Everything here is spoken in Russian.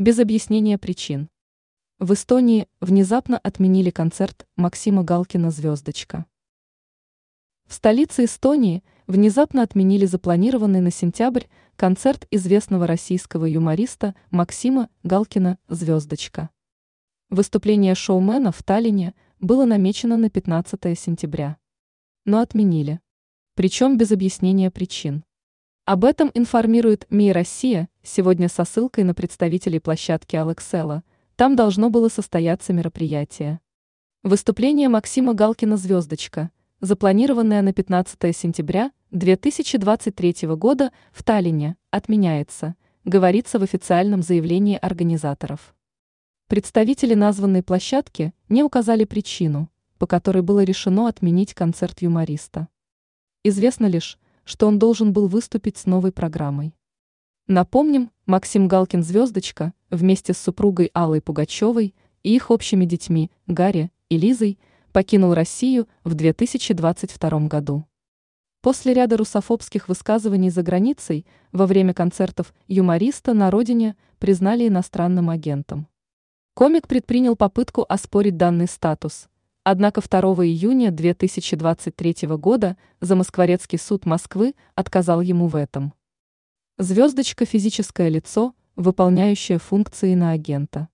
без объяснения причин. В Эстонии внезапно отменили концерт Максима Галкина «Звездочка». В столице Эстонии внезапно отменили запланированный на сентябрь концерт известного российского юмориста Максима Галкина «Звездочка». Выступление шоумена в Таллине было намечено на 15 сентября. Но отменили. Причем без объяснения причин. Об этом информирует МИ «Россия» сегодня со ссылкой на представителей площадки Алексела. Там должно было состояться мероприятие. Выступление Максима Галкина «Звездочка», запланированное на 15 сентября 2023 года в Таллине, отменяется, говорится в официальном заявлении организаторов. Представители названной площадки не указали причину, по которой было решено отменить концерт юмориста. Известно лишь, что он должен был выступить с новой программой. Напомним, Максим Галкин «Звездочка» вместе с супругой Аллой Пугачевой и их общими детьми Гарри и Лизой покинул Россию в 2022 году. После ряда русофобских высказываний за границей во время концертов юмориста на родине признали иностранным агентом. Комик предпринял попытку оспорить данный статус – Однако 2 июня 2023 года Замоскворецкий суд Москвы отказал ему в этом. Звездочка – физическое лицо, выполняющее функции на агента.